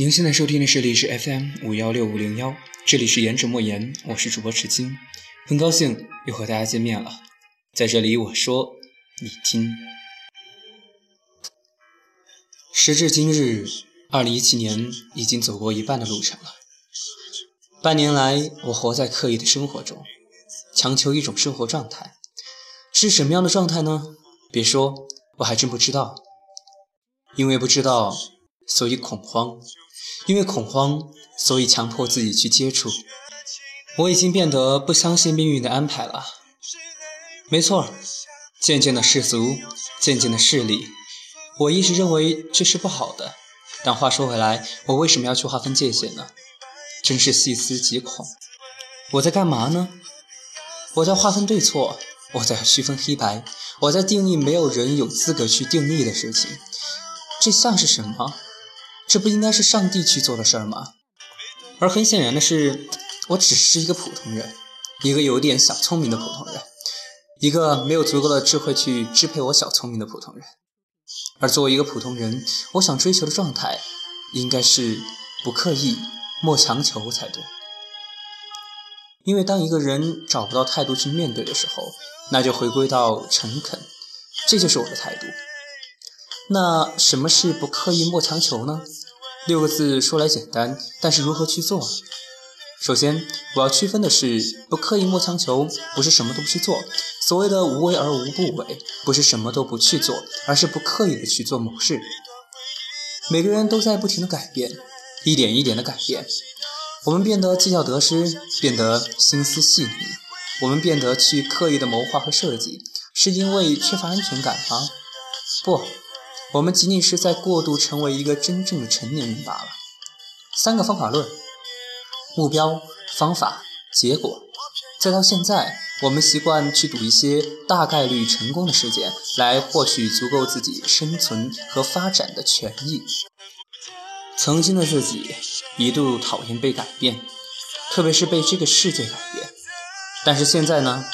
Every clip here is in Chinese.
您现在收听的是历史 FM 五幺六五零幺，这里是言者莫言，我是主播池金，很高兴又和大家见面了。在这里我说，你听。时至今日，二零一七年已经走过一半的路程了。半年来，我活在刻意的生活中，强求一种生活状态，是什么样的状态呢？别说，我还真不知道。因为不知道，所以恐慌；因为恐慌，所以强迫自己去接触。我已经变得不相信命运的安排了。没错，渐渐的世俗，渐渐的势力。我一直认为这是不好的。但话说回来，我为什么要去划分界限呢？真是细思极恐。我在干嘛呢？我在划分对错，我在区分黑白，我在定义没有人有资格去定义的事情。这像是什么？这不应该是上帝去做的事儿吗？而很显然的是，我只是一个普通人，一个有点小聪明的普通人，一个没有足够的智慧去支配我小聪明的普通人。而作为一个普通人，我想追求的状态，应该是不刻意、莫强求才对。因为当一个人找不到态度去面对的时候，那就回归到诚恳，这就是我的态度。那什么是不刻意莫强求呢？六个字说来简单，但是如何去做？首先，我要区分的是，不刻意莫强求，不是什么都不去做。所谓的无为而无不为，不是什么都不去做，而是不刻意的去做某事。每个人都在不停的改变，一点一点的改变。我们变得计较得失，变得心思细腻。我们变得去刻意的谋划和设计，是因为缺乏安全感吗？不。我们仅仅是在过度成为一个真正的成年人罢了。三个方法论：目标、方法、结果。再到现在，我们习惯去赌一些大概率成功的事件，来获取足够自己生存和发展的权益。曾经的自己一度讨厌被改变，特别是被这个世界改变。但是现在呢？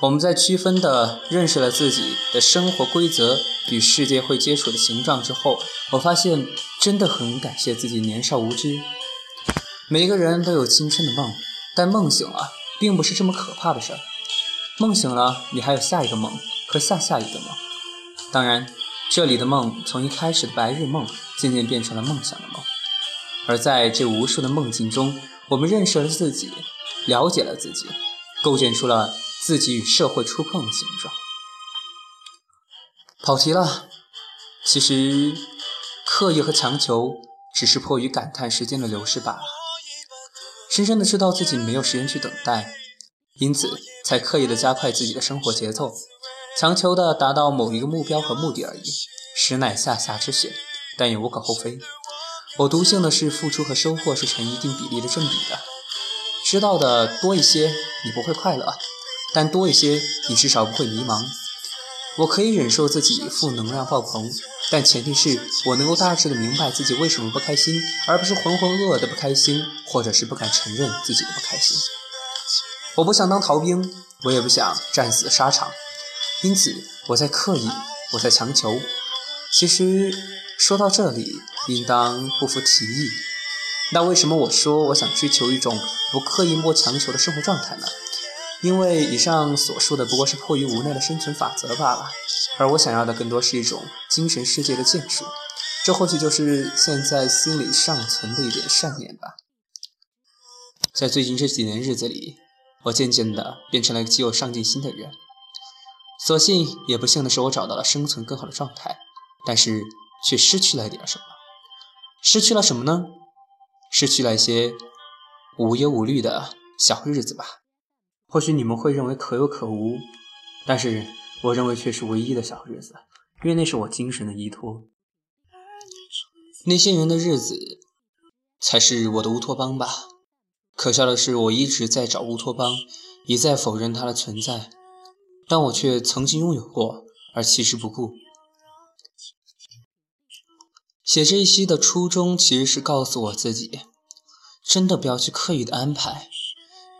我们在区分的认识了自己的生活规则与世界会接触的形状之后，我发现真的很感谢自己年少无知。每个人都有青春的梦，但梦醒了并不是这么可怕的事儿。梦醒了，你还有下一个梦和下下一个梦。当然，这里的梦从一开始的白日梦渐渐变成了梦想的梦。而在这无数的梦境中，我们认识了自己，了解了自己，构建出了。自己与社会触碰的形状。跑题了。其实，刻意和强求只是迫于感叹时间的流逝罢了。深深的知道自己没有时间去等待，因此才刻意的加快自己的生活节奏，强求的达到某一个目标和目的而已。实乃下下之选，但也无可厚非。我笃信的是，付出和收获是成一定比例的正比的。知道的多一些，你不会快乐。但多一些，你至少不会迷茫。我可以忍受自己负能量爆棚，但前提是我能够大致的明白自己为什么不开心，而不是浑浑噩噩的不开心，或者是不敢承认自己的不开心。我不想当逃兵，我也不想战死沙场，因此我在刻意，我在强求。其实说到这里，应当不服提议。那为什么我说我想追求一种不刻意莫强求的生活状态呢？因为以上所说的不过是迫于无奈的生存法则罢了，而我想要的更多是一种精神世界的建树，这或许就是现在心里尚存的一点善念吧。在最近这几年日子里，我渐渐的变成了一个极有上进心的人。所幸也不幸的是，我找到了生存更好的状态，但是却失去了一点什么。失去了什么呢？失去了一些无忧无虑的小日子吧。或许你们会认为可有可无，但是我认为却是唯一的小日子，因为那是我精神的依托。那些人的日子才是我的乌托邦吧。可笑的是，我一直在找乌托邦，一再否认它的存在，但我却曾经拥有过，而弃之不顾。写这一期的初衷其实是告诉我自己，真的不要去刻意的安排。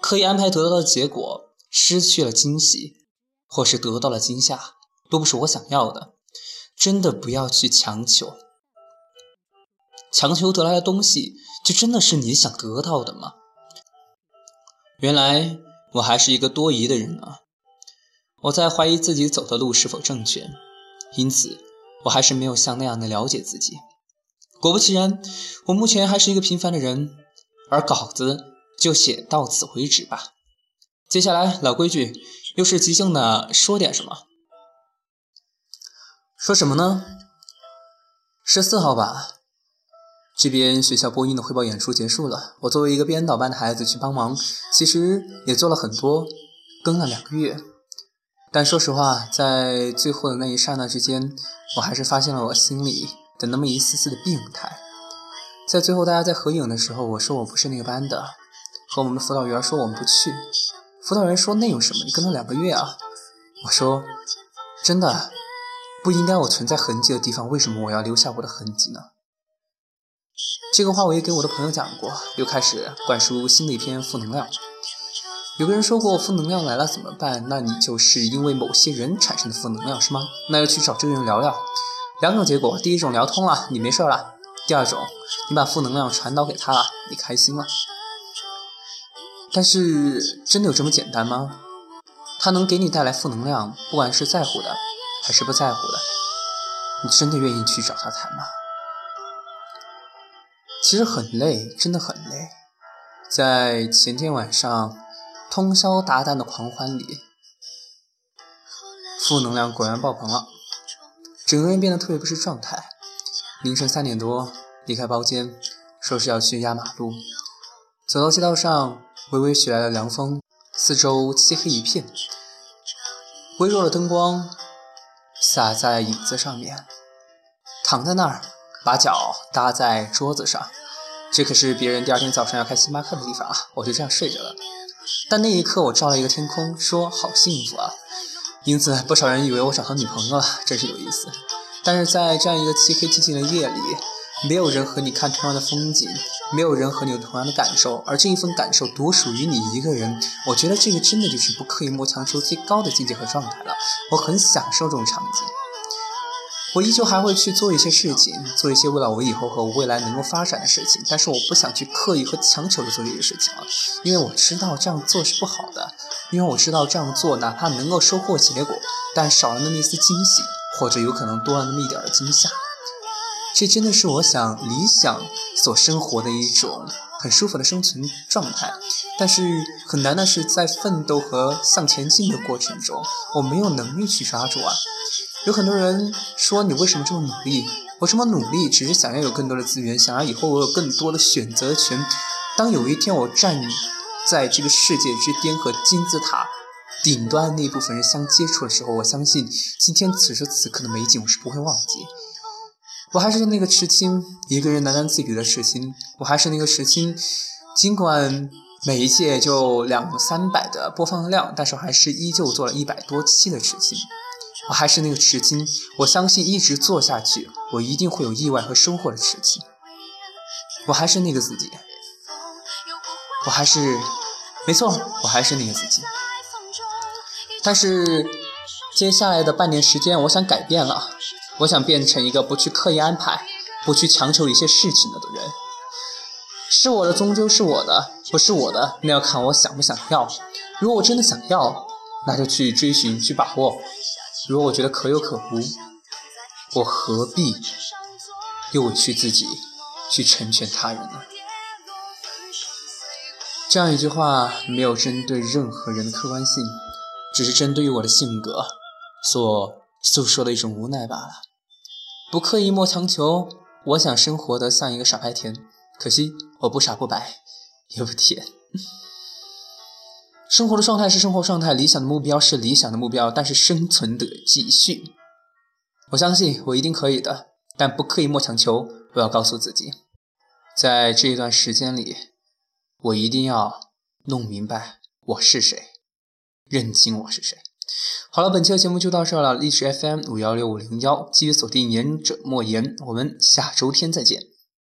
刻意安排得到的结果，失去了惊喜，或是得到了惊吓，都不是我想要的。真的不要去强求。强求得来的东西，就真的是你想得到的吗？原来我还是一个多疑的人啊！我在怀疑自己走的路是否正确，因此我还是没有像那样的了解自己。果不其然，我目前还是一个平凡的人，而稿子就写到此为止吧。接下来老规矩，又是即兴的，说点什么？说什么呢？十四号吧。这边学校播音的汇报演出结束了，我作为一个编导班的孩子去帮忙，其实也做了很多，跟了两个月。但说实话，在最后的那一刹那之间，我还是发现了我心里的那么一丝丝的病态。在最后大家在合影的时候，我说我不是那个班的，和我们的辅导员说我们不去。辅导员说那有什么？你跟了两个月啊。我说真的，不应该我存在痕迹的地方，为什么我要留下我的痕迹呢？这个话我也给我的朋友讲过，又开始灌输新的一篇负能量。有个人说过，负能量来了怎么办？那你就是因为某些人产生的负能量是吗？那要去找这个人聊聊。两种结果：第一种聊通了，你没事了；第二种，你把负能量传导给他了，你开心了。但是真的有这么简单吗？他能给你带来负能量，不管是在乎的还是不在乎的，你真的愿意去找他谈吗？其实很累，真的很累。在前天晚上通宵达旦的狂欢里，负能量果然爆棚了，整个人变得特别不是状态。凌晨三点多离开包间，说是要去压马路。走到街道上，微微袭来的凉风，四周漆黑一片，微弱的灯光洒在影子上面，躺在那儿。把脚搭在桌子上，这可是别人第二天早上要开星巴克的地方啊！我就这样睡着了。但那一刻，我照了一个天空，说好幸福啊！因此，不少人以为我找到女朋友了，真是有意思。但是在这样一个漆黑寂静的夜里，没有人和你看同样的风景，没有人和你有同样的感受，而这一份感受独属于你一个人。我觉得这个真的就是不刻意莫强求最高的境界和状态了。我很享受这种场景。我依旧还会去做一些事情，做一些为了我以后和我未来能够发展的事情，但是我不想去刻意和强求的做这些事情了，因为我知道这样做是不好的，因为我知道这样做哪怕能够收获结果，但少了那么一丝惊喜，或者有可能多了那么一点的惊吓。这真的是我想理想所生活的一种很舒服的生存状态，但是很难的是在奋斗和向前进的过程中，我没有能力去抓住啊。有很多人说你为什么这么努力？我这么努力只是想要有更多的资源，想要以后我有更多的选择权。当有一天我站在这个世界之巅和金字塔顶端那部分人相接触的时候，我相信今天此时此刻的美景我是不会忘记。我还是那个池青，一个人喃喃自语的池青。我还是那个池青，尽管每一届就两三百的播放量，但是我还是依旧做了一百多期的池青。我还是那个池青，我相信一直做下去，我一定会有意外和收获的池青。我还是那个自己，我还是，没错，我还是那个自己。但是接下来的半年时间，我想改变了，我想变成一个不去刻意安排、不去强求一些事情的人。是我的终究是我的，不是我的那要看我想不想要。如果我真的想要，那就去追寻、去把握。如果我觉得可有可无，我何必又委屈自己去成全他人呢？这样一句话没有针对任何人的客观性，只是针对于我的性格所诉说的一种无奈罢了。不刻意莫强求，我想生活的像一个傻白甜，可惜我不傻不白也不甜。生活的状态是生活状态，理想的目标是理想的目标，但是生存得继续。我相信我一定可以的，但不刻意莫强求。我要告诉自己，在这一段时间里，我一定要弄明白我是谁，认清我是谁。好了，本期的节目就到这了。历史 FM 五幺六五零幺，继续锁定言者莫言，我们下周天再见。